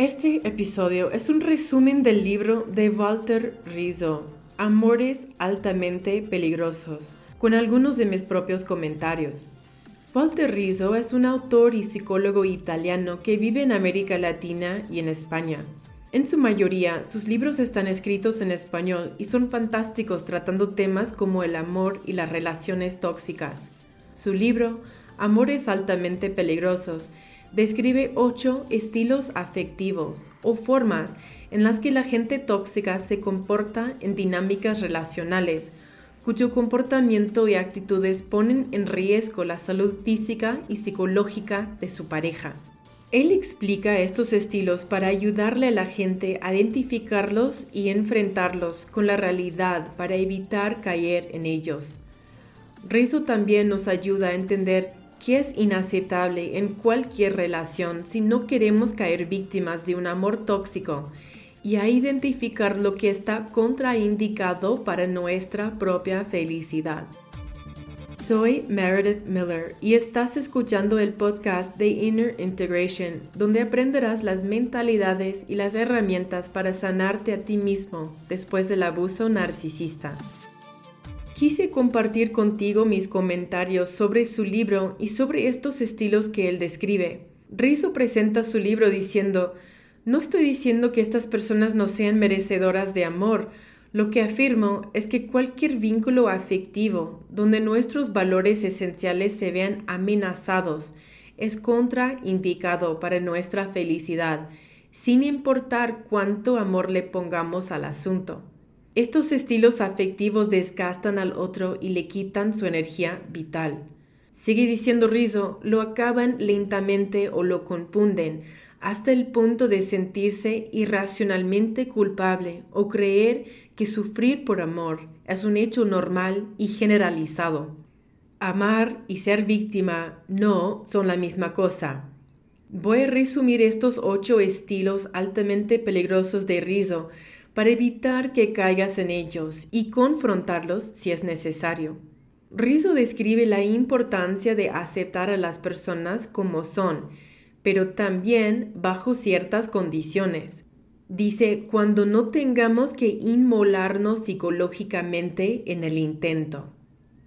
Este episodio es un resumen del libro de Walter Rizzo, Amores altamente peligrosos, con algunos de mis propios comentarios. Walter Rizzo es un autor y psicólogo italiano que vive en América Latina y en España. En su mayoría, sus libros están escritos en español y son fantásticos tratando temas como el amor y las relaciones tóxicas. Su libro, Amores altamente peligrosos, describe ocho estilos afectivos o formas en las que la gente tóxica se comporta en dinámicas relacionales, cuyo comportamiento y actitudes ponen en riesgo la salud física y psicológica de su pareja. Él explica estos estilos para ayudarle a la gente a identificarlos y enfrentarlos con la realidad para evitar caer en ellos. Rizzo también nos ayuda a entender que es inaceptable en cualquier relación si no queremos caer víctimas de un amor tóxico y a identificar lo que está contraindicado para nuestra propia felicidad. Soy Meredith Miller y estás escuchando el podcast de Inner Integration, donde aprenderás las mentalidades y las herramientas para sanarte a ti mismo después del abuso narcisista. Quise compartir contigo mis comentarios sobre su libro y sobre estos estilos que él describe. Rizzo presenta su libro diciendo, no estoy diciendo que estas personas no sean merecedoras de amor, lo que afirmo es que cualquier vínculo afectivo donde nuestros valores esenciales se vean amenazados es contraindicado para nuestra felicidad, sin importar cuánto amor le pongamos al asunto. Estos estilos afectivos desgastan al otro y le quitan su energía vital. Sigue diciendo Rizzo, lo acaban lentamente o lo confunden, hasta el punto de sentirse irracionalmente culpable o creer que sufrir por amor es un hecho normal y generalizado. Amar y ser víctima no son la misma cosa. Voy a resumir estos ocho estilos altamente peligrosos de Rizzo para evitar que caigas en ellos y confrontarlos si es necesario. Rizzo describe la importancia de aceptar a las personas como son, pero también bajo ciertas condiciones. Dice, cuando no tengamos que inmolarnos psicológicamente en el intento.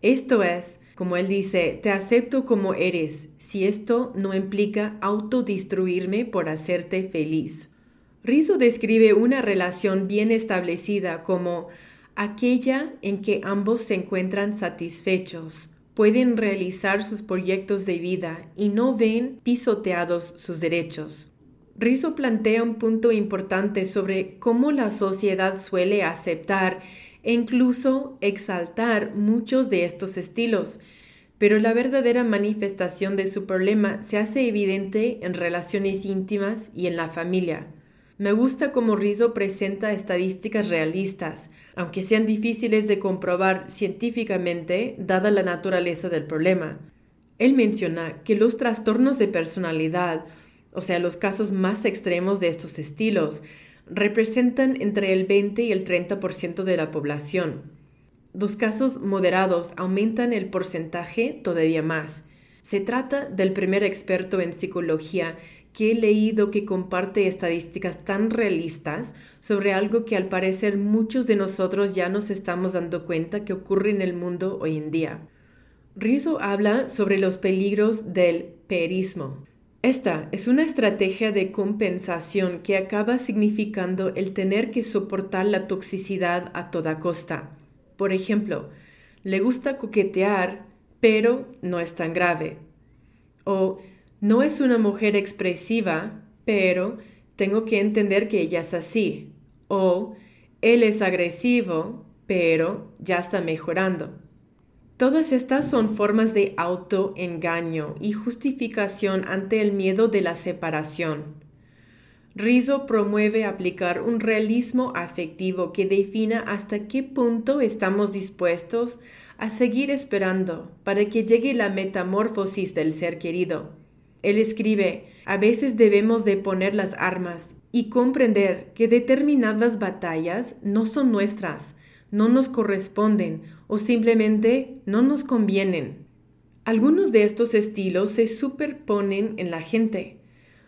Esto es, como él dice, te acepto como eres, si esto no implica autodestruirme por hacerte feliz. Rizzo describe una relación bien establecida como aquella en que ambos se encuentran satisfechos, pueden realizar sus proyectos de vida y no ven pisoteados sus derechos. Rizzo plantea un punto importante sobre cómo la sociedad suele aceptar e incluso exaltar muchos de estos estilos, pero la verdadera manifestación de su problema se hace evidente en relaciones íntimas y en la familia. Me gusta cómo Rizzo presenta estadísticas realistas, aunque sean difíciles de comprobar científicamente dada la naturaleza del problema. Él menciona que los trastornos de personalidad, o sea, los casos más extremos de estos estilos, representan entre el 20 y el 30% de la población. Los casos moderados aumentan el porcentaje todavía más. Se trata del primer experto en psicología que he leído que comparte estadísticas tan realistas sobre algo que al parecer muchos de nosotros ya nos estamos dando cuenta que ocurre en el mundo hoy en día. Rizzo habla sobre los peligros del perismo. Esta es una estrategia de compensación que acaba significando el tener que soportar la toxicidad a toda costa. Por ejemplo, le gusta coquetear, pero no es tan grave. O no es una mujer expresiva, pero tengo que entender que ella es así. O él es agresivo, pero ya está mejorando. Todas estas son formas de autoengaño y justificación ante el miedo de la separación. Rizzo promueve aplicar un realismo afectivo que defina hasta qué punto estamos dispuestos a seguir esperando para que llegue la metamorfosis del ser querido él escribe, a veces debemos de poner las armas y comprender que determinadas batallas no son nuestras, no nos corresponden o simplemente no nos convienen. Algunos de estos estilos se superponen en la gente.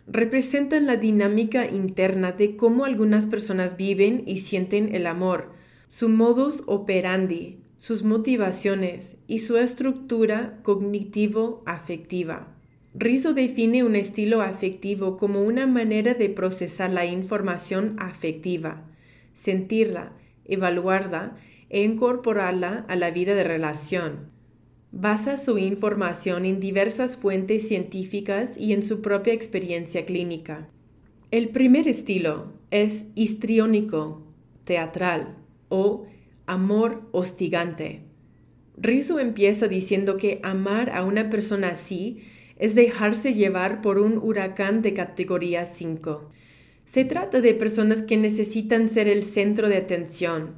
representan la dinámica interna de cómo algunas personas viven y sienten el amor, su modus operandi, sus motivaciones y su estructura cognitivo-afectiva. Rizzo define un estilo afectivo como una manera de procesar la información afectiva, sentirla, evaluarla e incorporarla a la vida de relación. Basa su información en diversas fuentes científicas y en su propia experiencia clínica. El primer estilo es histriónico, teatral o amor hostigante. Rizzo empieza diciendo que amar a una persona así es dejarse llevar por un huracán de categoría 5. Se trata de personas que necesitan ser el centro de atención,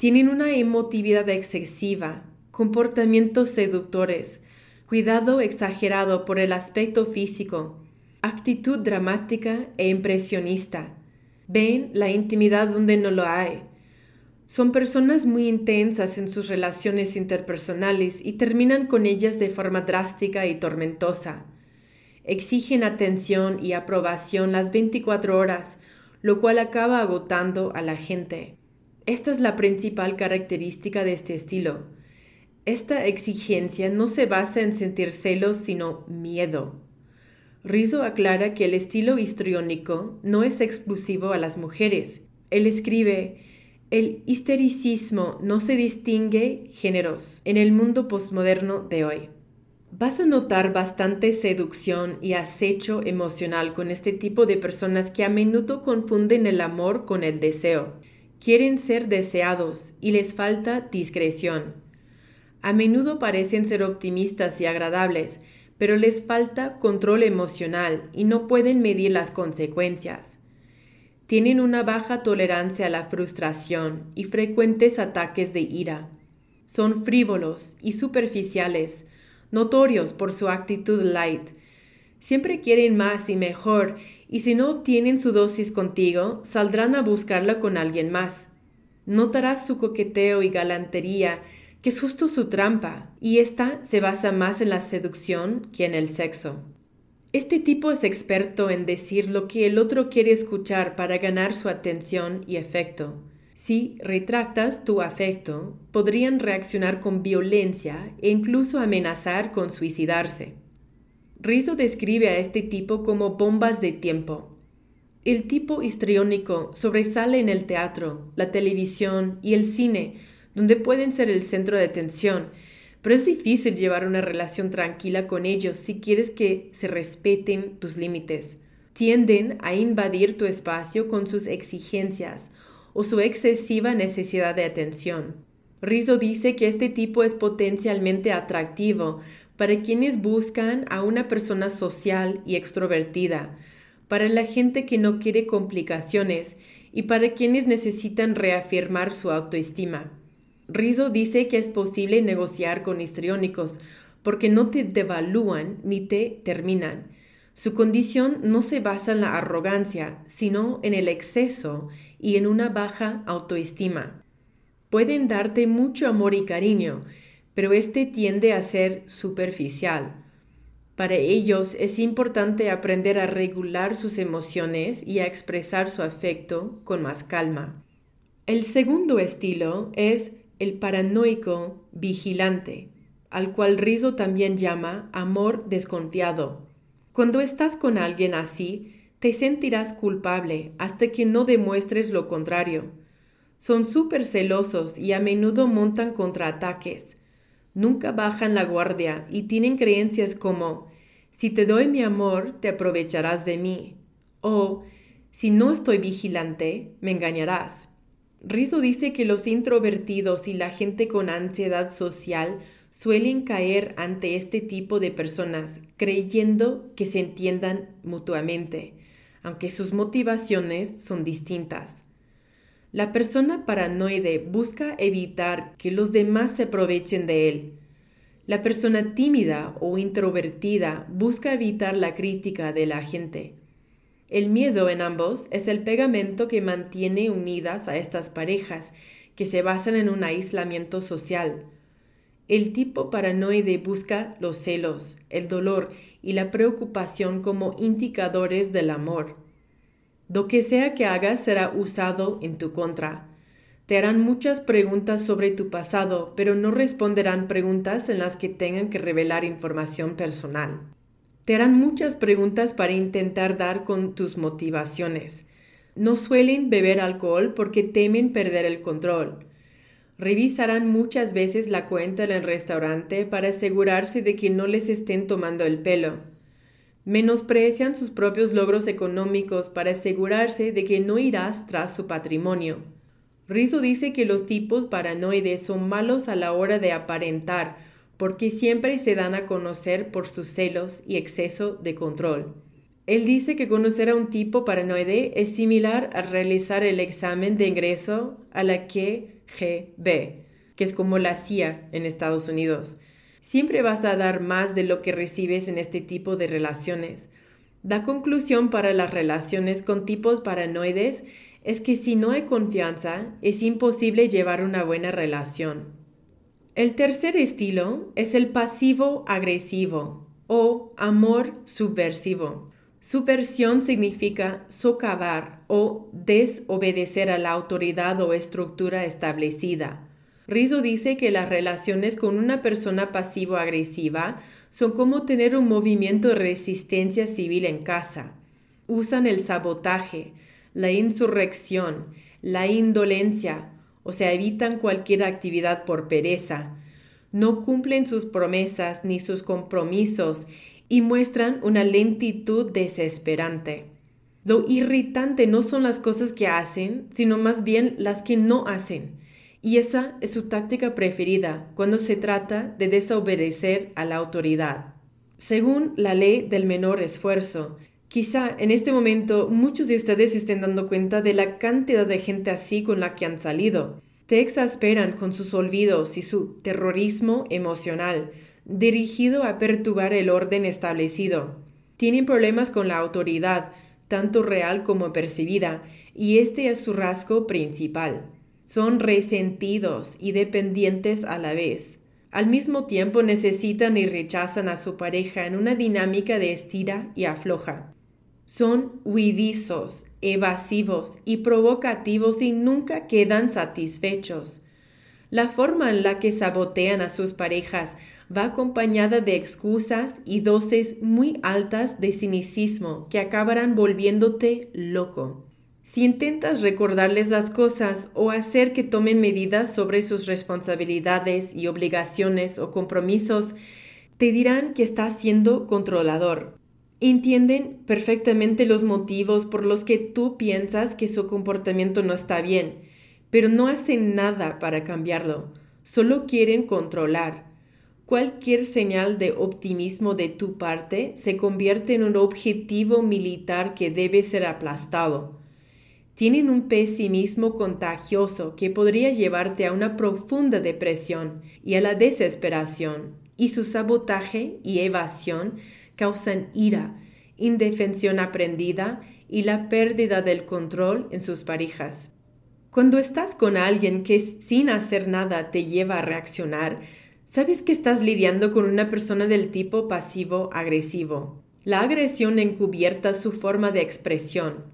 tienen una emotividad excesiva, comportamientos seductores, cuidado exagerado por el aspecto físico, actitud dramática e impresionista. Ven la intimidad donde no lo hay. Son personas muy intensas en sus relaciones interpersonales y terminan con ellas de forma drástica y tormentosa. Exigen atención y aprobación las 24 horas, lo cual acaba agotando a la gente. Esta es la principal característica de este estilo esta exigencia no se basa en sentir celos, sino miedo. Rizzo aclara que el estilo histriónico no es exclusivo a las mujeres. Él escribe, el histericismo no se distingue géneros en el mundo postmoderno de hoy. Vas a notar bastante seducción y acecho emocional con este tipo de personas que a menudo confunden el amor con el deseo. Quieren ser deseados y les falta discreción. A menudo parecen ser optimistas y agradables, pero les falta control emocional y no pueden medir las consecuencias. Tienen una baja tolerancia a la frustración y frecuentes ataques de ira. Son frívolos y superficiales, notorios por su actitud light. Siempre quieren más y mejor, y si no obtienen su dosis contigo, saldrán a buscarla con alguien más. Notarás su coqueteo y galantería que es justo su trampa, y esta se basa más en la seducción que en el sexo. Este tipo es experto en decir lo que el otro quiere escuchar para ganar su atención y afecto. Si retractas tu afecto, podrían reaccionar con violencia e incluso amenazar con suicidarse. Rizzo describe a este tipo como bombas de tiempo. El tipo histriónico sobresale en el teatro, la televisión y el cine donde pueden ser el centro de atención, pero es difícil llevar una relación tranquila con ellos si quieres que se respeten tus límites. Tienden a invadir tu espacio con sus exigencias o su excesiva necesidad de atención. Rizzo dice que este tipo es potencialmente atractivo para quienes buscan a una persona social y extrovertida, para la gente que no quiere complicaciones y para quienes necesitan reafirmar su autoestima. Rizzo dice que es posible negociar con histriónicos porque no te devalúan ni te terminan. Su condición no se basa en la arrogancia, sino en el exceso y en una baja autoestima. Pueden darte mucho amor y cariño, pero este tiende a ser superficial. Para ellos es importante aprender a regular sus emociones y a expresar su afecto con más calma. El segundo estilo es el paranoico vigilante, al cual Rizzo también llama amor desconfiado. Cuando estás con alguien así, te sentirás culpable hasta que no demuestres lo contrario. Son súper celosos y a menudo montan contraataques. Nunca bajan la guardia y tienen creencias como si te doy mi amor, te aprovecharás de mí. O si no estoy vigilante, me engañarás. Rizzo dice que los introvertidos y la gente con ansiedad social suelen caer ante este tipo de personas creyendo que se entiendan mutuamente, aunque sus motivaciones son distintas. La persona paranoide busca evitar que los demás se aprovechen de él. La persona tímida o introvertida busca evitar la crítica de la gente. El miedo en ambos es el pegamento que mantiene unidas a estas parejas, que se basan en un aislamiento social. El tipo paranoide busca los celos, el dolor y la preocupación como indicadores del amor. Lo que sea que hagas será usado en tu contra. Te harán muchas preguntas sobre tu pasado, pero no responderán preguntas en las que tengan que revelar información personal. Te harán muchas preguntas para intentar dar con tus motivaciones. No suelen beber alcohol porque temen perder el control. Revisarán muchas veces la cuenta en el restaurante para asegurarse de que no les estén tomando el pelo. Menosprecian sus propios logros económicos para asegurarse de que no irás tras su patrimonio. Rizzo dice que los tipos paranoides son malos a la hora de aparentar, porque siempre se dan a conocer por sus celos y exceso de control. Él dice que conocer a un tipo paranoide es similar a realizar el examen de ingreso a la KGB, que es como la CIA en Estados Unidos. Siempre vas a dar más de lo que recibes en este tipo de relaciones. La conclusión para las relaciones con tipos paranoides es que si no hay confianza, es imposible llevar una buena relación. El tercer estilo es el pasivo agresivo o amor subversivo. Subversión significa socavar o desobedecer a la autoridad o estructura establecida. Rizzo dice que las relaciones con una persona pasivo-agresiva son como tener un movimiento de resistencia civil en casa. Usan el sabotaje, la insurrección, la indolencia, o sea, evitan cualquier actividad por pereza. No cumplen sus promesas ni sus compromisos y muestran una lentitud desesperante. Lo irritante no son las cosas que hacen, sino más bien las que no hacen. Y esa es su táctica preferida cuando se trata de desobedecer a la autoridad. Según la ley del menor esfuerzo, quizá en este momento muchos de ustedes estén dando cuenta de la cantidad de gente así con la que han salido. Te exasperan con sus olvidos y su terrorismo emocional dirigido a perturbar el orden establecido. Tienen problemas con la autoridad, tanto real como percibida, y este es su rasgo principal. Son resentidos y dependientes a la vez. Al mismo tiempo necesitan y rechazan a su pareja en una dinámica de estira y afloja. Son huidizos, evasivos y provocativos y nunca quedan satisfechos. La forma en la que sabotean a sus parejas va acompañada de excusas y dosis muy altas de cinicismo que acabarán volviéndote loco. Si intentas recordarles las cosas o hacer que tomen medidas sobre sus responsabilidades y obligaciones o compromisos, te dirán que estás siendo controlador. Entienden perfectamente los motivos por los que tú piensas que su comportamiento no está bien pero no hacen nada para cambiarlo, solo quieren controlar. Cualquier señal de optimismo de tu parte se convierte en un objetivo militar que debe ser aplastado. Tienen un pesimismo contagioso que podría llevarte a una profunda depresión y a la desesperación, y su sabotaje y evasión causan ira, indefensión aprendida y la pérdida del control en sus parejas. Cuando estás con alguien que sin hacer nada te lleva a reaccionar, sabes que estás lidiando con una persona del tipo pasivo-agresivo. La agresión encubierta su forma de expresión.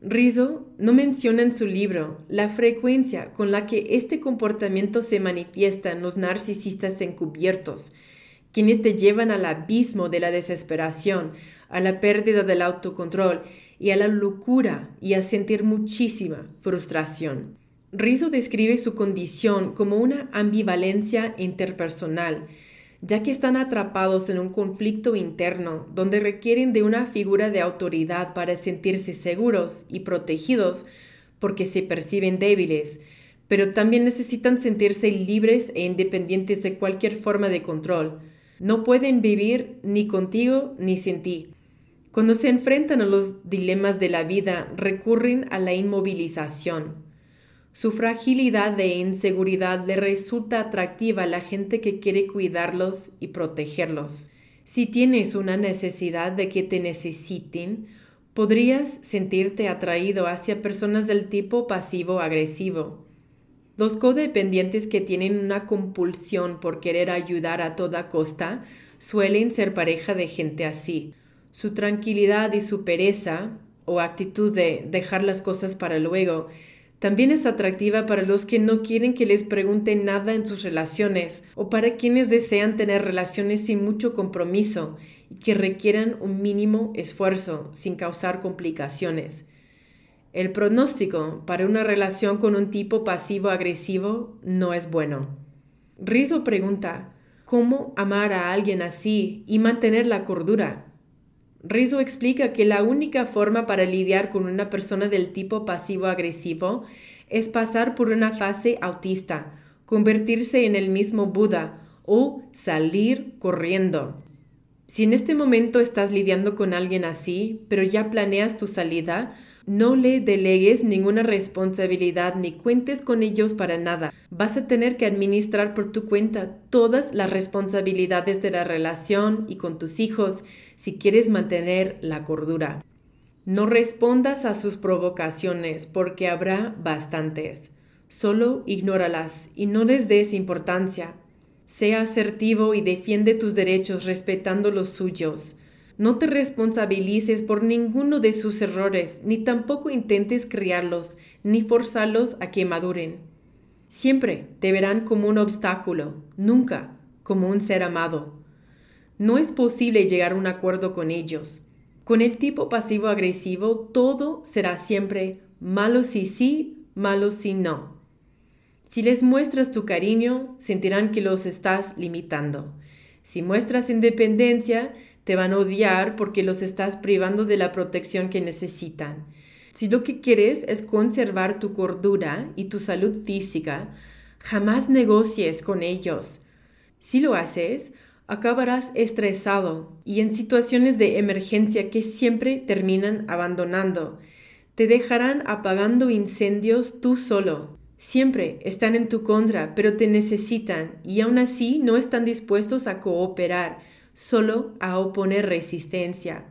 Rizzo no menciona en su libro la frecuencia con la que este comportamiento se manifiesta en los narcisistas encubiertos, quienes te llevan al abismo de la desesperación, a la pérdida del autocontrol y a la locura y a sentir muchísima frustración. Rizzo describe su condición como una ambivalencia interpersonal, ya que están atrapados en un conflicto interno donde requieren de una figura de autoridad para sentirse seguros y protegidos porque se perciben débiles, pero también necesitan sentirse libres e independientes de cualquier forma de control. No pueden vivir ni contigo ni sin ti. Cuando se enfrentan a los dilemas de la vida, recurren a la inmovilización. Su fragilidad e inseguridad le resulta atractiva a la gente que quiere cuidarlos y protegerlos. Si tienes una necesidad de que te necesiten, podrías sentirte atraído hacia personas del tipo pasivo-agresivo. Los codependientes que tienen una compulsión por querer ayudar a toda costa suelen ser pareja de gente así. Su tranquilidad y su pereza, o actitud de dejar las cosas para luego, también es atractiva para los que no quieren que les pregunten nada en sus relaciones o para quienes desean tener relaciones sin mucho compromiso y que requieran un mínimo esfuerzo sin causar complicaciones. El pronóstico para una relación con un tipo pasivo-agresivo no es bueno. Rizzo pregunta, ¿cómo amar a alguien así y mantener la cordura? Rizzo explica que la única forma para lidiar con una persona del tipo pasivo-agresivo es pasar por una fase autista, convertirse en el mismo Buda o salir corriendo. Si en este momento estás lidiando con alguien así, pero ya planeas tu salida, no le delegues ninguna responsabilidad ni cuentes con ellos para nada. Vas a tener que administrar por tu cuenta todas las responsabilidades de la relación y con tus hijos si quieres mantener la cordura. No respondas a sus provocaciones porque habrá bastantes. Solo ignóralas y no les des importancia. Sea asertivo y defiende tus derechos respetando los suyos. No te responsabilices por ninguno de sus errores, ni tampoco intentes criarlos, ni forzarlos a que maduren. Siempre te verán como un obstáculo, nunca como un ser amado. No es posible llegar a un acuerdo con ellos. Con el tipo pasivo-agresivo todo será siempre malo si sí, malo si no. Si les muestras tu cariño, sentirán que los estás limitando. Si muestras independencia, te van a odiar porque los estás privando de la protección que necesitan. Si lo que quieres es conservar tu cordura y tu salud física, jamás negocies con ellos. Si lo haces, acabarás estresado y en situaciones de emergencia que siempre terminan abandonando. Te dejarán apagando incendios tú solo. Siempre están en tu contra, pero te necesitan y aún así no están dispuestos a cooperar solo a oponer resistencia.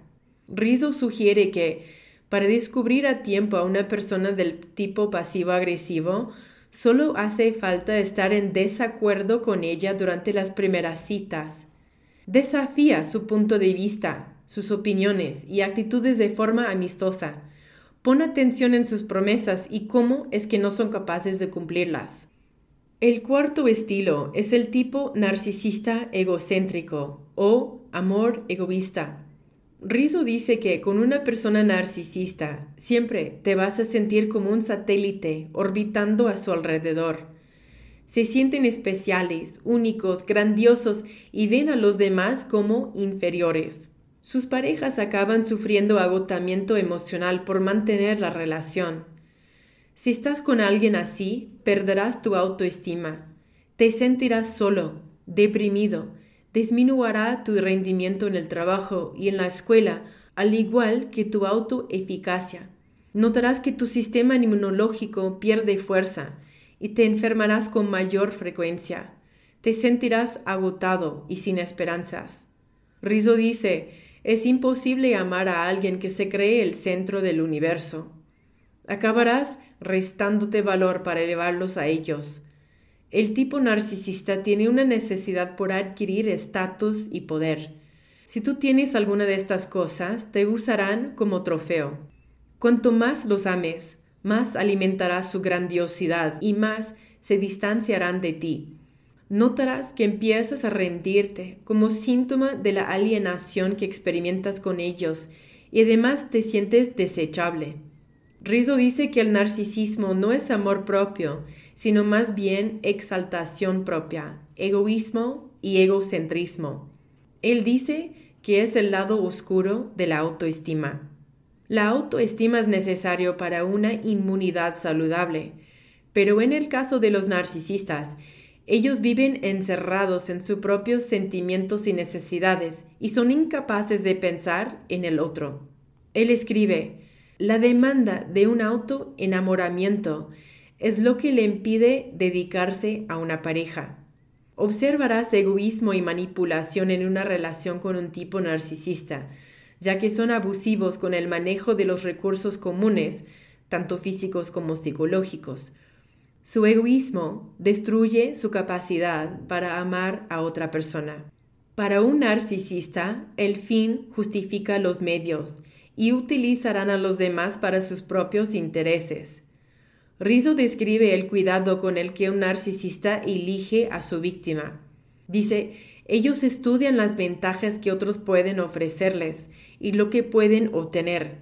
Rizzo sugiere que para descubrir a tiempo a una persona del tipo pasivo-agresivo, solo hace falta estar en desacuerdo con ella durante las primeras citas. Desafía su punto de vista, sus opiniones y actitudes de forma amistosa. Pon atención en sus promesas y cómo es que no son capaces de cumplirlas. El cuarto estilo es el tipo narcisista egocéntrico o amor egoísta. Rizzo dice que con una persona narcisista siempre te vas a sentir como un satélite orbitando a su alrededor. Se sienten especiales, únicos, grandiosos y ven a los demás como inferiores. Sus parejas acaban sufriendo agotamiento emocional por mantener la relación. Si estás con alguien así, perderás tu autoestima. Te sentirás solo, deprimido, disminuirá tu rendimiento en el trabajo y en la escuela, al igual que tu autoeficacia. Notarás que tu sistema inmunológico pierde fuerza y te enfermarás con mayor frecuencia. Te sentirás agotado y sin esperanzas. Rizzo dice, es imposible amar a alguien que se cree el centro del universo. Acabarás restándote valor para elevarlos a ellos. El tipo narcisista tiene una necesidad por adquirir estatus y poder. Si tú tienes alguna de estas cosas, te usarán como trofeo. Cuanto más los ames, más alimentarás su grandiosidad y más se distanciarán de ti. Notarás que empiezas a rendirte como síntoma de la alienación que experimentas con ellos y además te sientes desechable. Rizzo dice que el narcisismo no es amor propio, sino más bien exaltación propia, egoísmo y egocentrismo. Él dice que es el lado oscuro de la autoestima. La autoestima es necesario para una inmunidad saludable, pero en el caso de los narcisistas, ellos viven encerrados en sus propios sentimientos y necesidades y son incapaces de pensar en el otro. Él escribe, la demanda de un autoenamoramiento es lo que le impide dedicarse a una pareja. Observarás egoísmo y manipulación en una relación con un tipo narcisista, ya que son abusivos con el manejo de los recursos comunes, tanto físicos como psicológicos. Su egoísmo destruye su capacidad para amar a otra persona. Para un narcisista, el fin justifica los medios y utilizarán a los demás para sus propios intereses. Rizzo describe el cuidado con el que un narcisista elige a su víctima. Dice, ellos estudian las ventajas que otros pueden ofrecerles y lo que pueden obtener.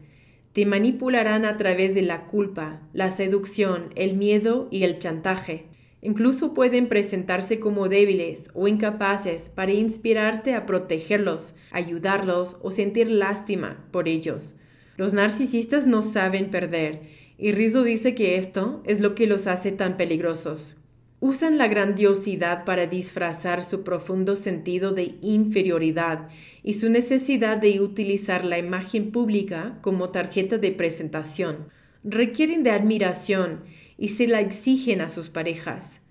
Te manipularán a través de la culpa, la seducción, el miedo y el chantaje. Incluso pueden presentarse como débiles o incapaces para inspirarte a protegerlos, ayudarlos o sentir lástima por ellos. Los narcisistas no saben perder y Rizzo dice que esto es lo que los hace tan peligrosos. Usan la grandiosidad para disfrazar su profundo sentido de inferioridad y su necesidad de utilizar la imagen pública como tarjeta de presentación. Requieren de admiración y se la exigen a sus parejas.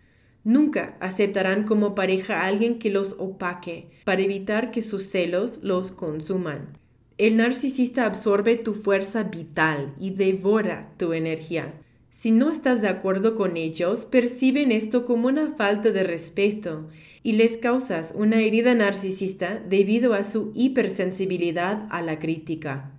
Nunca aceptarán como pareja a alguien que los opaque para evitar que sus celos los consuman. El narcisista absorbe tu fuerza vital y devora tu energía. Si no estás de acuerdo con ellos, perciben esto como una falta de respeto y les causas una herida narcisista debido a su hipersensibilidad a la crítica.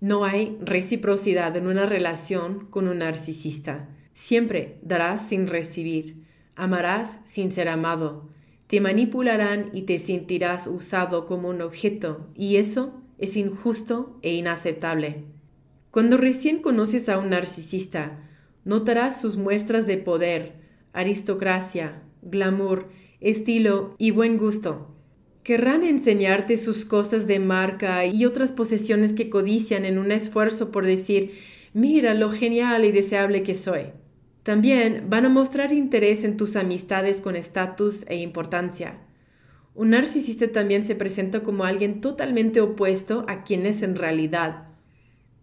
No hay reciprocidad en una relación con un narcisista. Siempre darás sin recibir, amarás sin ser amado, te manipularán y te sentirás usado como un objeto, y eso es injusto e inaceptable. Cuando recién conoces a un narcisista, notarás sus muestras de poder, aristocracia, glamour, estilo y buen gusto. Querrán enseñarte sus cosas de marca y otras posesiones que codician en un esfuerzo por decir, mira lo genial y deseable que soy. También van a mostrar interés en tus amistades con estatus e importancia. Un narcisista también se presenta como alguien totalmente opuesto a quien es en realidad.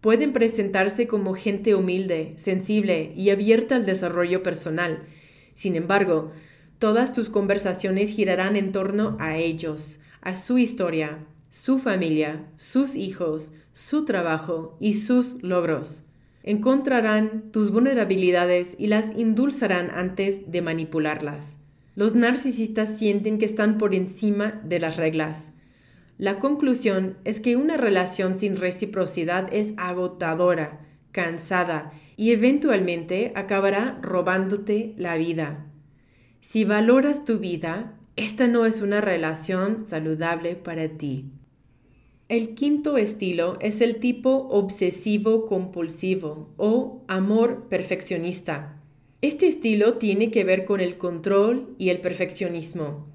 Pueden presentarse como gente humilde, sensible y abierta al desarrollo personal. Sin embargo, todas tus conversaciones girarán en torno a ellos, a su historia, su familia, sus hijos, su trabajo y sus logros. Encontrarán tus vulnerabilidades y las indulzarán antes de manipularlas. Los narcisistas sienten que están por encima de las reglas. La conclusión es que una relación sin reciprocidad es agotadora, cansada y eventualmente acabará robándote la vida. Si valoras tu vida, esta no es una relación saludable para ti. El quinto estilo es el tipo obsesivo compulsivo o amor perfeccionista. Este estilo tiene que ver con el control y el perfeccionismo.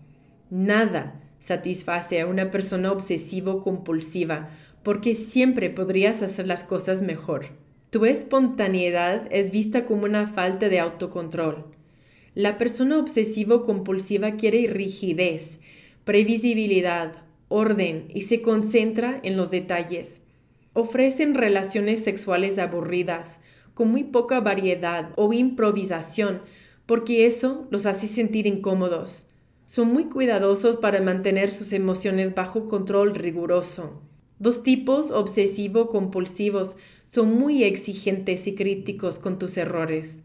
Nada satisface a una persona obsesivo-compulsiva porque siempre podrías hacer las cosas mejor. Tu espontaneidad es vista como una falta de autocontrol. La persona obsesivo-compulsiva quiere rigidez, previsibilidad, orden y se concentra en los detalles. Ofrecen relaciones sexuales aburridas, con muy poca variedad o improvisación, porque eso los hace sentir incómodos. Son muy cuidadosos para mantener sus emociones bajo control riguroso. Dos tipos obsesivo-compulsivos son muy exigentes y críticos con tus errores.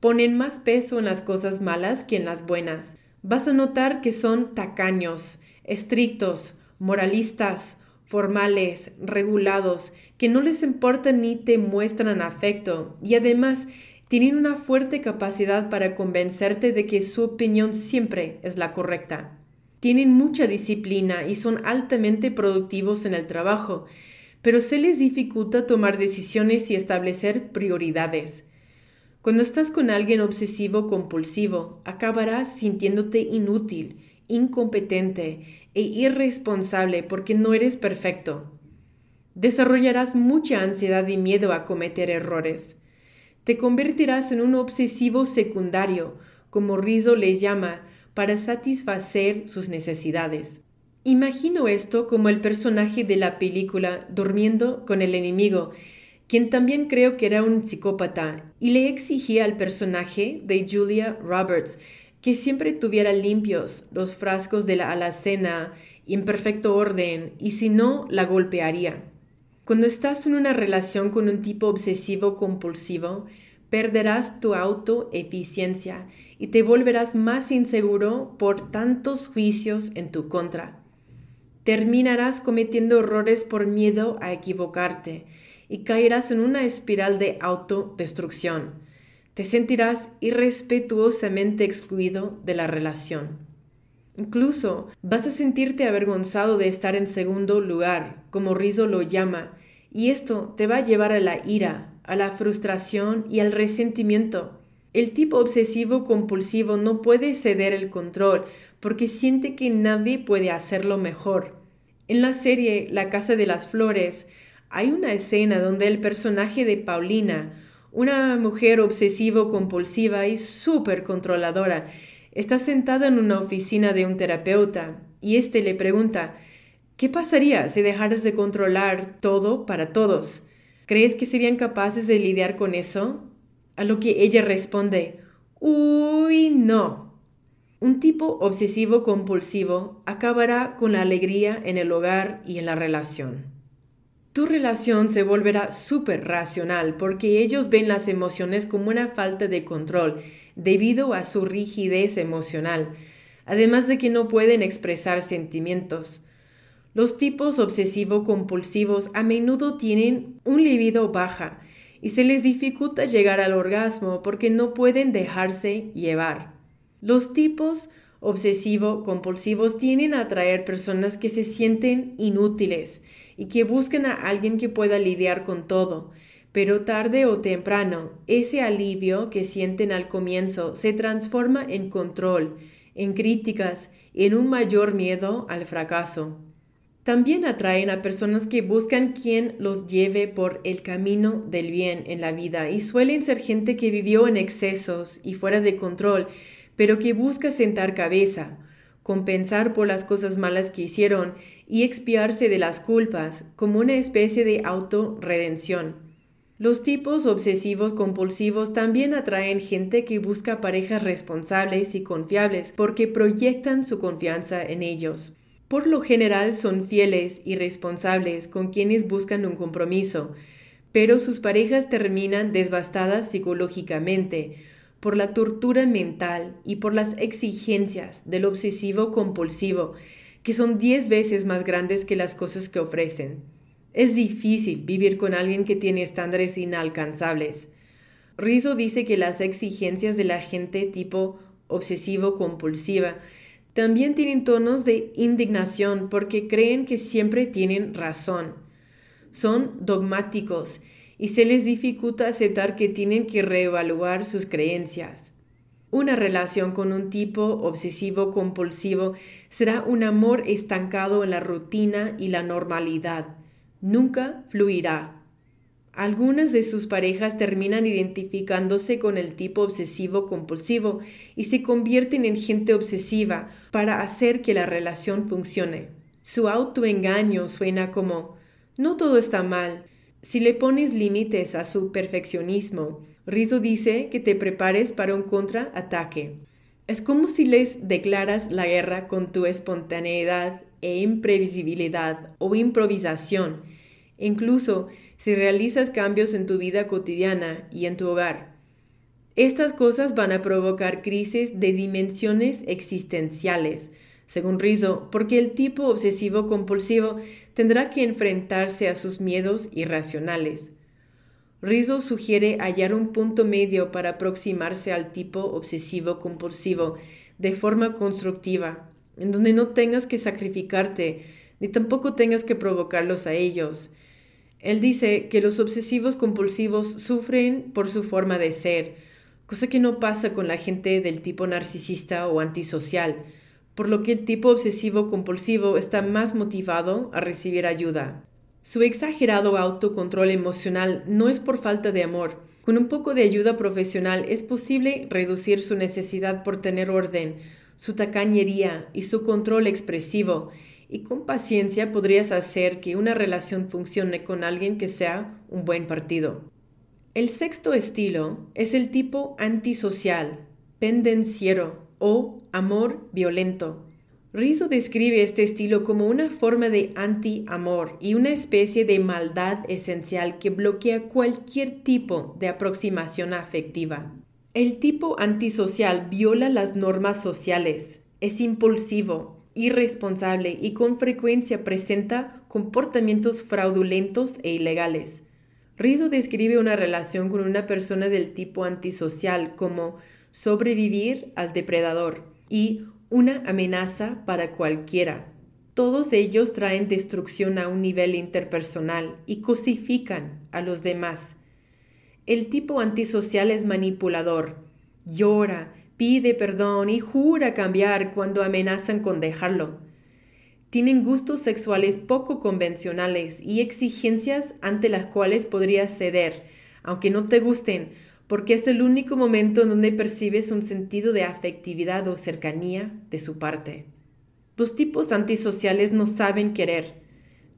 Ponen más peso en las cosas malas que en las buenas. Vas a notar que son tacaños, estrictos, moralistas, formales, regulados, que no les importa ni te muestran afecto y además tienen una fuerte capacidad para convencerte de que su opinión siempre es la correcta. Tienen mucha disciplina y son altamente productivos en el trabajo, pero se les dificulta tomar decisiones y establecer prioridades. Cuando estás con alguien obsesivo compulsivo, acabarás sintiéndote inútil, incompetente e irresponsable porque no eres perfecto. Desarrollarás mucha ansiedad y miedo a cometer errores. Te convertirás en un obsesivo secundario, como Rizzo le llama, para satisfacer sus necesidades. Imagino esto como el personaje de la película Durmiendo con el enemigo, quien también creo que era un psicópata, y le exigía al personaje de Julia Roberts que siempre tuviera limpios los frascos de la alacena en perfecto orden y si no, la golpearía. Cuando estás en una relación con un tipo obsesivo compulsivo, perderás tu autoeficiencia y te volverás más inseguro por tantos juicios en tu contra. terminarás cometiendo errores por miedo a equivocarte y caerás en una espiral de autodestrucción. Te sentirás irrespetuosamente excluido de la relación. Incluso vas a sentirte avergonzado de estar en segundo lugar, como Rizzo lo llama, y esto te va a llevar a la ira, a la frustración y al resentimiento. El tipo obsesivo compulsivo no puede ceder el control porque siente que nadie puede hacerlo mejor. En la serie La Casa de las Flores hay una escena donde el personaje de Paulina, una mujer obsesivo compulsiva y súper controladora, está sentada en una oficina de un terapeuta y éste le pregunta ¿Qué pasaría si dejaras de controlar todo para todos? ¿Crees que serían capaces de lidiar con eso? A lo que ella responde Uy, no. Un tipo obsesivo compulsivo acabará con la alegría en el hogar y en la relación. Tu relación se volverá súper racional porque ellos ven las emociones como una falta de control debido a su rigidez emocional, además de que no pueden expresar sentimientos. Los tipos obsesivo-compulsivos a menudo tienen un libido baja y se les dificulta llegar al orgasmo porque no pueden dejarse llevar. Los tipos obsesivo-compulsivos tienen a atraer personas que se sienten inútiles y que buscan a alguien que pueda lidiar con todo. Pero tarde o temprano, ese alivio que sienten al comienzo se transforma en control, en críticas, en un mayor miedo al fracaso. También atraen a personas que buscan quien los lleve por el camino del bien en la vida y suelen ser gente que vivió en excesos y fuera de control, pero que busca sentar cabeza, compensar por las cosas malas que hicieron y expiarse de las culpas como una especie de autorredención. Los tipos obsesivos compulsivos también atraen gente que busca parejas responsables y confiables porque proyectan su confianza en ellos. Por lo general son fieles y responsables con quienes buscan un compromiso, pero sus parejas terminan devastadas psicológicamente por la tortura mental y por las exigencias del obsesivo compulsivo, que son diez veces más grandes que las cosas que ofrecen. Es difícil vivir con alguien que tiene estándares inalcanzables. Rizzo dice que las exigencias de la gente tipo obsesivo compulsiva también tienen tonos de indignación porque creen que siempre tienen razón. Son dogmáticos y se les dificulta aceptar que tienen que reevaluar sus creencias. Una relación con un tipo obsesivo compulsivo será un amor estancado en la rutina y la normalidad. Nunca fluirá. Algunas de sus parejas terminan identificándose con el tipo obsesivo compulsivo y se convierten en gente obsesiva para hacer que la relación funcione. Su autoengaño suena como no todo está mal, si le pones límites a su perfeccionismo, Rizzo dice que te prepares para un contraataque. Es como si les declaras la guerra con tu espontaneidad e imprevisibilidad o improvisación, incluso si realizas cambios en tu vida cotidiana y en tu hogar. Estas cosas van a provocar crisis de dimensiones existenciales, según Rizzo, porque el tipo obsesivo compulsivo tendrá que enfrentarse a sus miedos irracionales. Rizzo sugiere hallar un punto medio para aproximarse al tipo obsesivo compulsivo de forma constructiva, en donde no tengas que sacrificarte, ni tampoco tengas que provocarlos a ellos. Él dice que los obsesivos compulsivos sufren por su forma de ser, cosa que no pasa con la gente del tipo narcisista o antisocial por lo que el tipo obsesivo compulsivo está más motivado a recibir ayuda. Su exagerado autocontrol emocional no es por falta de amor. Con un poco de ayuda profesional es posible reducir su necesidad por tener orden, su tacañería y su control expresivo, y con paciencia podrías hacer que una relación funcione con alguien que sea un buen partido. El sexto estilo es el tipo antisocial, pendenciero, o amor violento. Rizzo describe este estilo como una forma de anti-amor y una especie de maldad esencial que bloquea cualquier tipo de aproximación afectiva. El tipo antisocial viola las normas sociales, es impulsivo, irresponsable y con frecuencia presenta comportamientos fraudulentos e ilegales. Rizzo describe una relación con una persona del tipo antisocial como sobrevivir al depredador y una amenaza para cualquiera. Todos ellos traen destrucción a un nivel interpersonal y cosifican a los demás. El tipo antisocial es manipulador, llora, pide perdón y jura cambiar cuando amenazan con dejarlo. Tienen gustos sexuales poco convencionales y exigencias ante las cuales podrías ceder, aunque no te gusten, porque es el único momento en donde percibes un sentido de afectividad o cercanía de su parte. Los tipos antisociales no saben querer,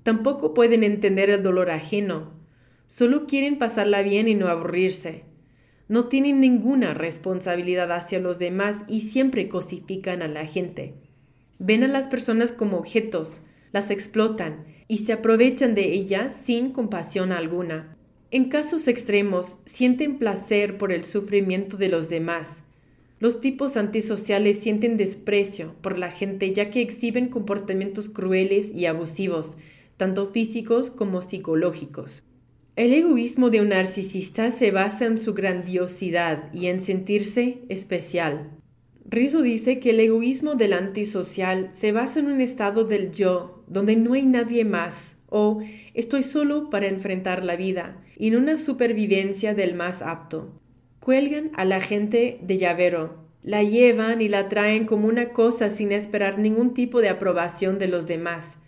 tampoco pueden entender el dolor ajeno, solo quieren pasarla bien y no aburrirse. No tienen ninguna responsabilidad hacia los demás y siempre cosifican a la gente. Ven a las personas como objetos, las explotan y se aprovechan de ellas sin compasión alguna. En casos extremos, sienten placer por el sufrimiento de los demás. Los tipos antisociales sienten desprecio por la gente ya que exhiben comportamientos crueles y abusivos, tanto físicos como psicológicos. El egoísmo de un narcisista se basa en su grandiosidad y en sentirse especial. Rizzo dice que el egoísmo del antisocial se basa en un estado del yo, donde no hay nadie más, o estoy solo para enfrentar la vida, en una supervivencia del más apto. Cuelgan a la gente de llavero, la llevan y la traen como una cosa sin esperar ningún tipo de aprobación de los demás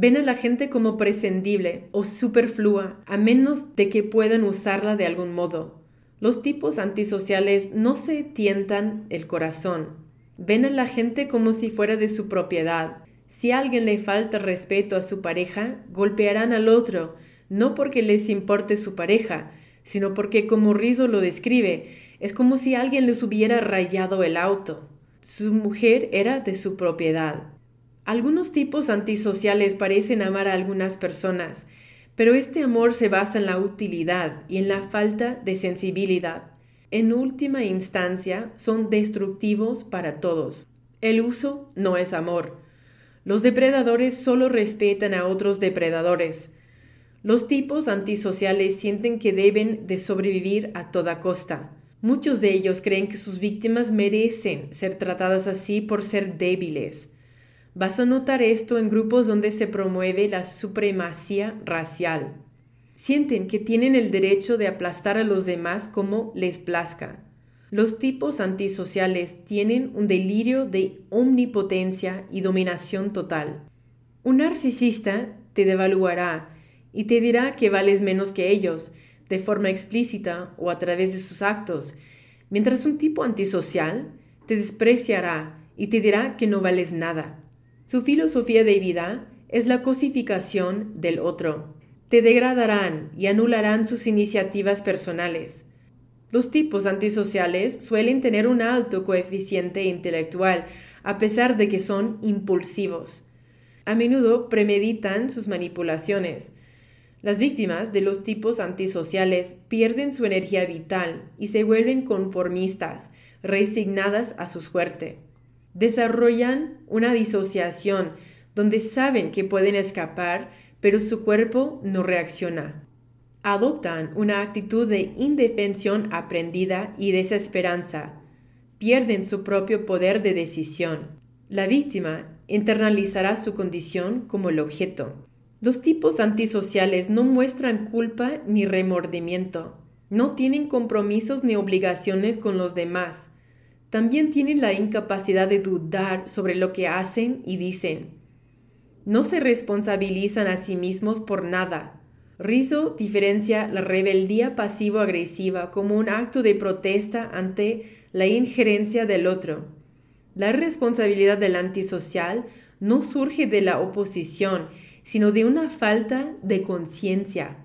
Ven a la gente como prescindible o superflua, a menos de que puedan usarla de algún modo. Los tipos antisociales no se tientan el corazón. Ven a la gente como si fuera de su propiedad. Si a alguien le falta respeto a su pareja, golpearán al otro, no porque les importe su pareja, sino porque, como Rizzo lo describe, es como si alguien les hubiera rayado el auto. Su mujer era de su propiedad. Algunos tipos antisociales parecen amar a algunas personas, pero este amor se basa en la utilidad y en la falta de sensibilidad. En última instancia, son destructivos para todos. El uso no es amor. Los depredadores solo respetan a otros depredadores. Los tipos antisociales sienten que deben de sobrevivir a toda costa. Muchos de ellos creen que sus víctimas merecen ser tratadas así por ser débiles. Vas a notar esto en grupos donde se promueve la supremacía racial. Sienten que tienen el derecho de aplastar a los demás como les plazca. Los tipos antisociales tienen un delirio de omnipotencia y dominación total. Un narcisista te devaluará y te dirá que vales menos que ellos, de forma explícita o a través de sus actos, mientras un tipo antisocial te despreciará y te dirá que no vales nada. Su filosofía de vida es la cosificación del otro. Te degradarán y anularán sus iniciativas personales. Los tipos antisociales suelen tener un alto coeficiente intelectual, a pesar de que son impulsivos. A menudo premeditan sus manipulaciones. Las víctimas de los tipos antisociales pierden su energía vital y se vuelven conformistas, resignadas a su suerte desarrollan una disociación donde saben que pueden escapar, pero su cuerpo no reacciona. Adoptan una actitud de indefensión aprendida y desesperanza. Pierden su propio poder de decisión. La víctima internalizará su condición como el objeto. Los tipos antisociales no muestran culpa ni remordimiento. No tienen compromisos ni obligaciones con los demás también tienen la incapacidad de dudar sobre lo que hacen y dicen. No se responsabilizan a sí mismos por nada. Rizzo diferencia la rebeldía pasivo-agresiva como un acto de protesta ante la injerencia del otro. La responsabilidad del antisocial no surge de la oposición, sino de una falta de conciencia.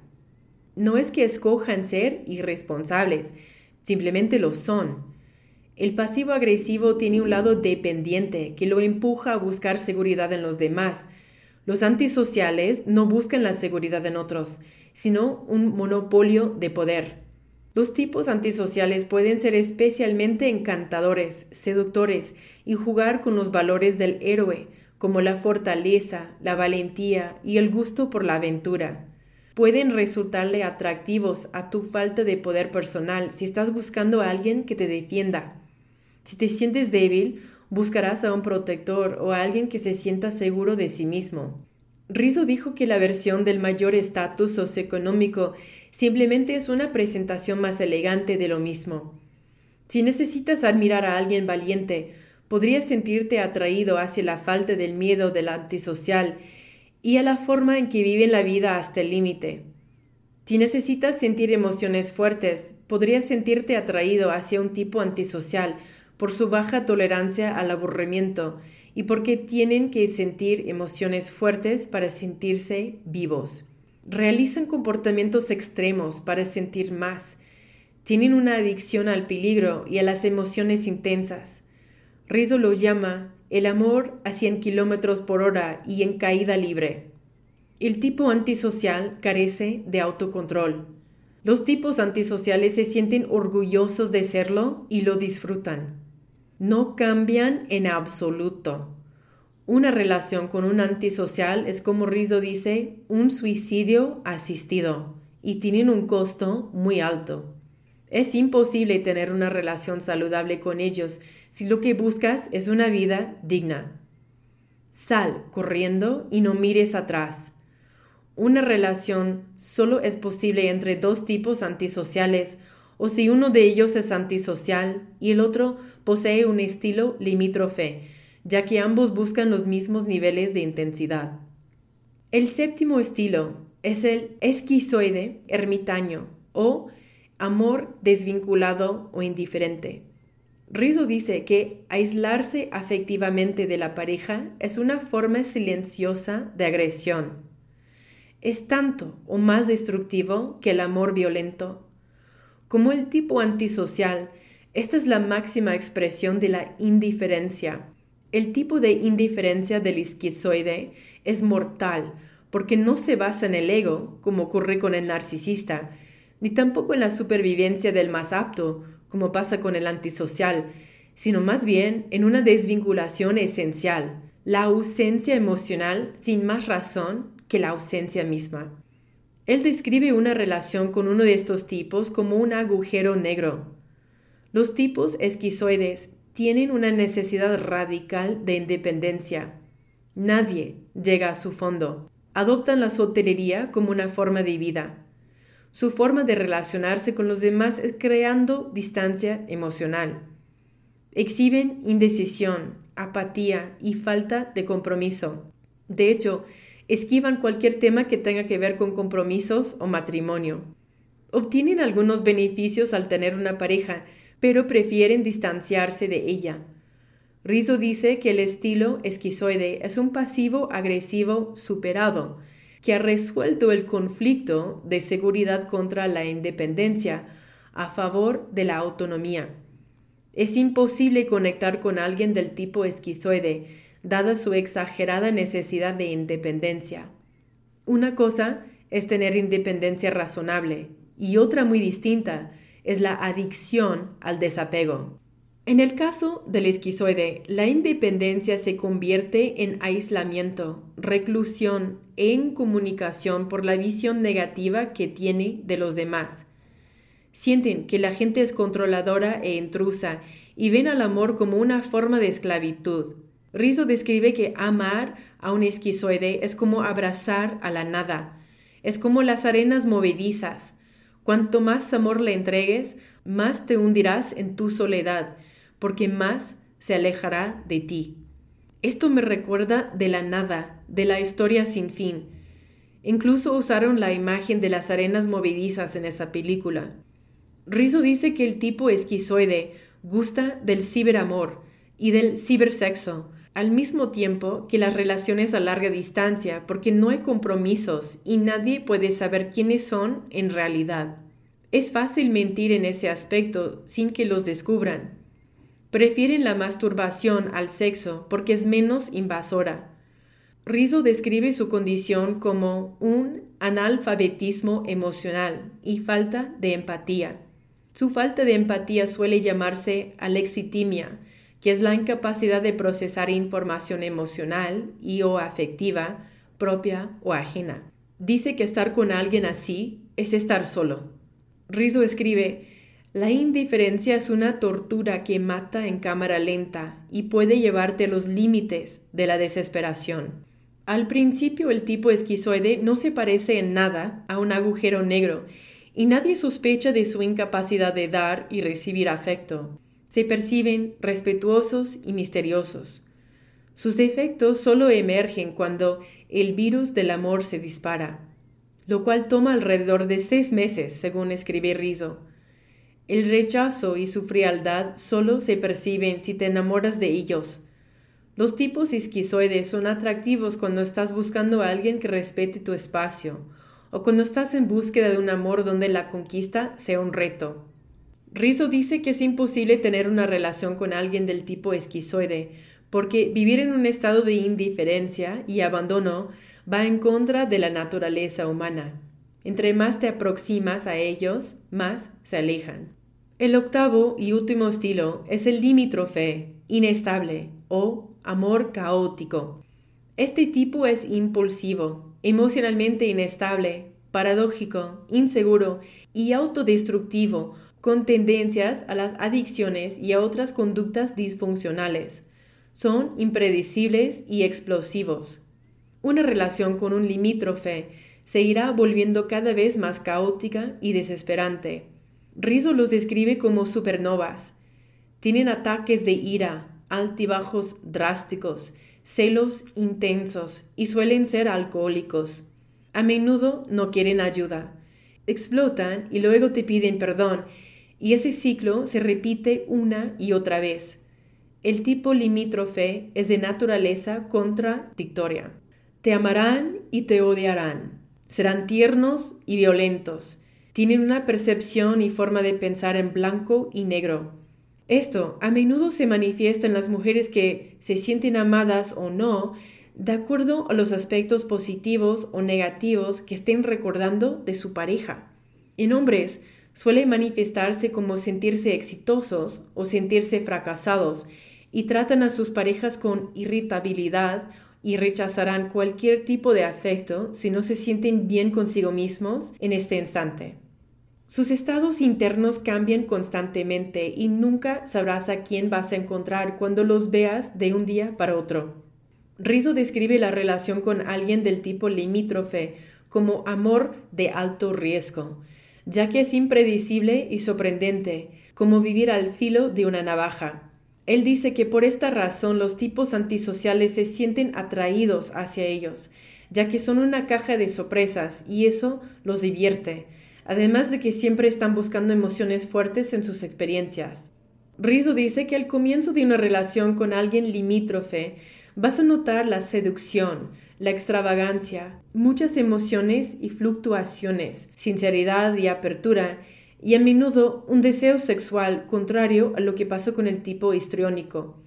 No es que escojan ser irresponsables, simplemente lo son. El pasivo agresivo tiene un lado dependiente que lo empuja a buscar seguridad en los demás. Los antisociales no buscan la seguridad en otros, sino un monopolio de poder. Los tipos antisociales pueden ser especialmente encantadores, seductores y jugar con los valores del héroe, como la fortaleza, la valentía y el gusto por la aventura. Pueden resultarle atractivos a tu falta de poder personal si estás buscando a alguien que te defienda. Si te sientes débil, buscarás a un protector o a alguien que se sienta seguro de sí mismo. Rizzo dijo que la versión del mayor estatus socioeconómico simplemente es una presentación más elegante de lo mismo. Si necesitas admirar a alguien valiente, podrías sentirte atraído hacia la falta del miedo del antisocial y a la forma en que viven la vida hasta el límite. Si necesitas sentir emociones fuertes, podrías sentirte atraído hacia un tipo antisocial por su baja tolerancia al aburrimiento y porque tienen que sentir emociones fuertes para sentirse vivos. Realizan comportamientos extremos para sentir más. Tienen una adicción al peligro y a las emociones intensas. Rizzo lo llama el amor a 100 kilómetros por hora y en caída libre. El tipo antisocial carece de autocontrol. Los tipos antisociales se sienten orgullosos de serlo y lo disfrutan no cambian en absoluto. Una relación con un antisocial es, como Rizzo dice, un suicidio asistido y tienen un costo muy alto. Es imposible tener una relación saludable con ellos si lo que buscas es una vida digna. Sal corriendo y no mires atrás. Una relación solo es posible entre dos tipos antisociales o si uno de ellos es antisocial y el otro posee un estilo limítrofe, ya que ambos buscan los mismos niveles de intensidad. El séptimo estilo es el esquizoide ermitaño o amor desvinculado o indiferente. Rizzo dice que aislarse afectivamente de la pareja es una forma silenciosa de agresión. Es tanto o más destructivo que el amor violento como el tipo antisocial, esta es la máxima expresión de la indiferencia. El tipo de indiferencia del esquizoide es mortal porque no se basa en el ego, como ocurre con el narcisista, ni tampoco en la supervivencia del más apto, como pasa con el antisocial, sino más bien en una desvinculación esencial, la ausencia emocional sin más razón que la ausencia misma. Él describe una relación con uno de estos tipos como un agujero negro. Los tipos esquizoides tienen una necesidad radical de independencia. Nadie llega a su fondo. Adoptan la soltería como una forma de vida. Su forma de relacionarse con los demás es creando distancia emocional. Exhiben indecisión, apatía y falta de compromiso. De hecho, esquivan cualquier tema que tenga que ver con compromisos o matrimonio. Obtienen algunos beneficios al tener una pareja, pero prefieren distanciarse de ella. Rizzo dice que el estilo esquizoide es un pasivo agresivo superado, que ha resuelto el conflicto de seguridad contra la independencia a favor de la autonomía. Es imposible conectar con alguien del tipo esquizoide dada su exagerada necesidad de independencia. Una cosa es tener independencia razonable y otra muy distinta es la adicción al desapego. En el caso del esquizoide, la independencia se convierte en aislamiento, reclusión e incomunicación por la visión negativa que tiene de los demás. Sienten que la gente es controladora e intrusa y ven al amor como una forma de esclavitud. Rizzo describe que amar a un esquizoide es como abrazar a la nada, es como las arenas movedizas. Cuanto más amor le entregues, más te hundirás en tu soledad, porque más se alejará de ti. Esto me recuerda de la nada, de la historia sin fin. Incluso usaron la imagen de las arenas movedizas en esa película. Rizzo dice que el tipo esquizoide gusta del ciberamor y del cibersexo, al mismo tiempo que las relaciones a larga distancia, porque no hay compromisos y nadie puede saber quiénes son en realidad. Es fácil mentir en ese aspecto sin que los descubran. Prefieren la masturbación al sexo porque es menos invasora. Rizzo describe su condición como un analfabetismo emocional y falta de empatía. Su falta de empatía suele llamarse alexitimia, que es la incapacidad de procesar información emocional y o afectiva, propia o ajena. Dice que estar con alguien así es estar solo. Rizzo escribe, la indiferencia es una tortura que mata en cámara lenta y puede llevarte a los límites de la desesperación. Al principio el tipo esquizoide no se parece en nada a un agujero negro y nadie sospecha de su incapacidad de dar y recibir afecto. Se perciben respetuosos y misteriosos. Sus defectos solo emergen cuando el virus del amor se dispara, lo cual toma alrededor de seis meses, según escribe Rizzo. El rechazo y su frialdad solo se perciben si te enamoras de ellos, los tipos esquizoides son atractivos cuando estás buscando a alguien que respete tu espacio o cuando estás en búsqueda de un amor donde la conquista sea un reto. Rizzo dice que es imposible tener una relación con alguien del tipo esquizoide porque vivir en un estado de indiferencia y abandono va en contra de la naturaleza humana. Entre más te aproximas a ellos, más se alejan. El octavo y último estilo es el limítrofe, inestable o amor caótico. Este tipo es impulsivo, emocionalmente inestable, paradójico, inseguro y autodestructivo, con tendencias a las adicciones y a otras conductas disfuncionales. Son impredecibles y explosivos. Una relación con un limítrofe se irá volviendo cada vez más caótica y desesperante. Rizzo los describe como supernovas. Tienen ataques de ira, altibajos drásticos, celos intensos y suelen ser alcohólicos. A menudo no quieren ayuda. Explotan y luego te piden perdón, y ese ciclo se repite una y otra vez. El tipo limítrofe es de naturaleza contradictoria. Te amarán y te odiarán. Serán tiernos y violentos. Tienen una percepción y forma de pensar en blanco y negro esto a menudo se manifiesta en las mujeres que se sienten amadas o no, de acuerdo a los aspectos positivos o negativos que estén recordando de su pareja. En hombres suele manifestarse como sentirse exitosos o sentirse fracasados y tratan a sus parejas con irritabilidad y rechazarán cualquier tipo de afecto si no se sienten bien consigo mismos en este instante. Sus estados internos cambian constantemente y nunca sabrás a quién vas a encontrar cuando los veas de un día para otro. Rizzo describe la relación con alguien del tipo limítrofe como amor de alto riesgo, ya que es impredecible y sorprendente, como vivir al filo de una navaja. Él dice que por esta razón los tipos antisociales se sienten atraídos hacia ellos, ya que son una caja de sorpresas y eso los divierte además de que siempre están buscando emociones fuertes en sus experiencias. Rizzo dice que al comienzo de una relación con alguien limítrofe vas a notar la seducción, la extravagancia, muchas emociones y fluctuaciones, sinceridad y apertura, y a menudo un deseo sexual contrario a lo que pasó con el tipo histriónico.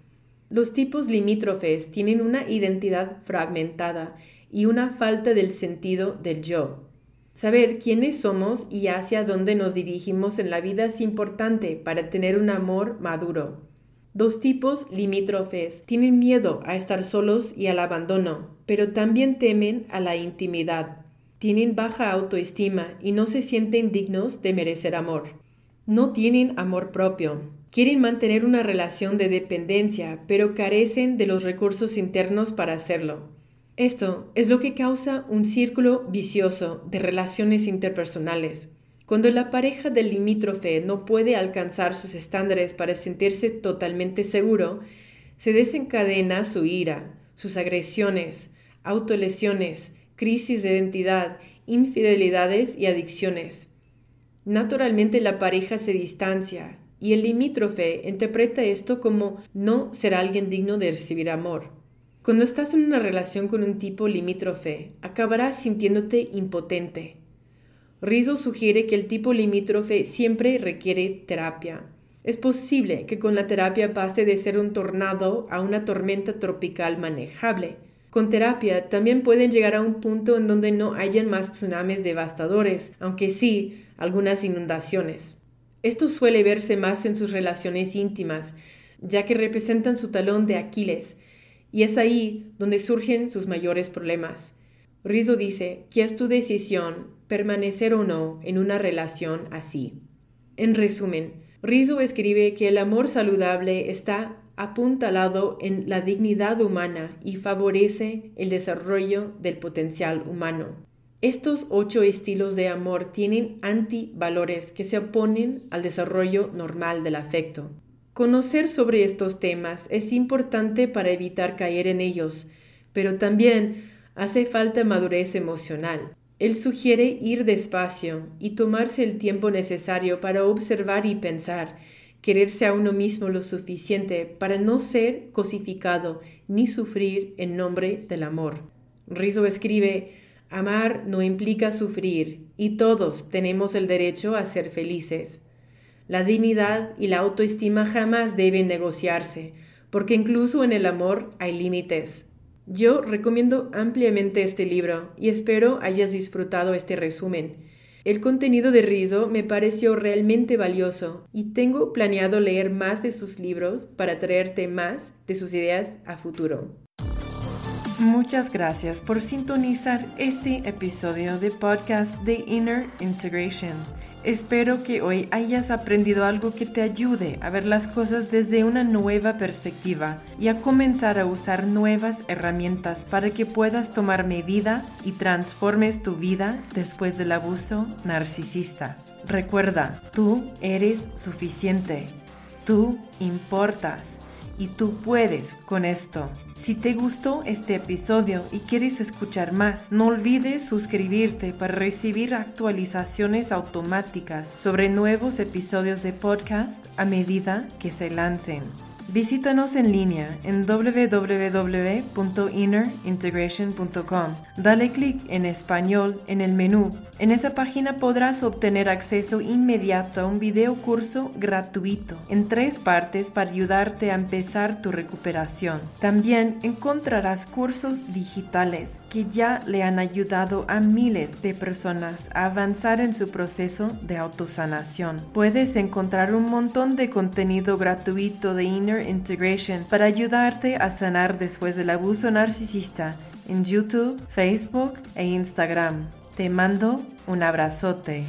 Los tipos limítrofes tienen una identidad fragmentada y una falta del sentido del yo. Saber quiénes somos y hacia dónde nos dirigimos en la vida es importante para tener un amor maduro. Dos tipos limítrofes tienen miedo a estar solos y al abandono, pero también temen a la intimidad. Tienen baja autoestima y no se sienten dignos de merecer amor. No tienen amor propio. Quieren mantener una relación de dependencia, pero carecen de los recursos internos para hacerlo. Esto es lo que causa un círculo vicioso de relaciones interpersonales. Cuando la pareja del limítrofe no puede alcanzar sus estándares para sentirse totalmente seguro, se desencadena su ira, sus agresiones, autolesiones, crisis de identidad, infidelidades y adicciones. Naturalmente la pareja se distancia y el limítrofe interpreta esto como no ser alguien digno de recibir amor. Cuando estás en una relación con un tipo limítrofe, acabarás sintiéndote impotente. Rizzo sugiere que el tipo limítrofe siempre requiere terapia. Es posible que con la terapia pase de ser un tornado a una tormenta tropical manejable. Con terapia también pueden llegar a un punto en donde no hayan más tsunamis devastadores, aunque sí algunas inundaciones. Esto suele verse más en sus relaciones íntimas, ya que representan su talón de Aquiles, y es ahí donde surgen sus mayores problemas. Rizzo dice que es tu decisión permanecer o no en una relación así. En resumen, Rizzo escribe que el amor saludable está apuntalado en la dignidad humana y favorece el desarrollo del potencial humano. Estos ocho estilos de amor tienen antivalores que se oponen al desarrollo normal del afecto. Conocer sobre estos temas es importante para evitar caer en ellos, pero también hace falta madurez emocional. Él sugiere ir despacio y tomarse el tiempo necesario para observar y pensar, quererse a uno mismo lo suficiente para no ser cosificado ni sufrir en nombre del amor. Rizzo escribe, Amar no implica sufrir y todos tenemos el derecho a ser felices. La dignidad y la autoestima jamás deben negociarse, porque incluso en el amor hay límites. Yo recomiendo ampliamente este libro y espero hayas disfrutado este resumen. El contenido de Rizzo me pareció realmente valioso y tengo planeado leer más de sus libros para traerte más de sus ideas a futuro. Muchas gracias por sintonizar este episodio de podcast de Inner Integration. Espero que hoy hayas aprendido algo que te ayude a ver las cosas desde una nueva perspectiva y a comenzar a usar nuevas herramientas para que puedas tomar medidas y transformes tu vida después del abuso narcisista. Recuerda, tú eres suficiente, tú importas y tú puedes con esto. Si te gustó este episodio y quieres escuchar más, no olvides suscribirte para recibir actualizaciones automáticas sobre nuevos episodios de podcast a medida que se lancen. Visítanos en línea en www.innerintegration.com. Dale clic en español en el menú. En esa página podrás obtener acceso inmediato a un video curso gratuito en tres partes para ayudarte a empezar tu recuperación. También encontrarás cursos digitales que ya le han ayudado a miles de personas a avanzar en su proceso de autosanación. Puedes encontrar un montón de contenido gratuito de Inner Integration para ayudarte a sanar después del abuso narcisista en YouTube, Facebook e Instagram. Te mando un abrazote.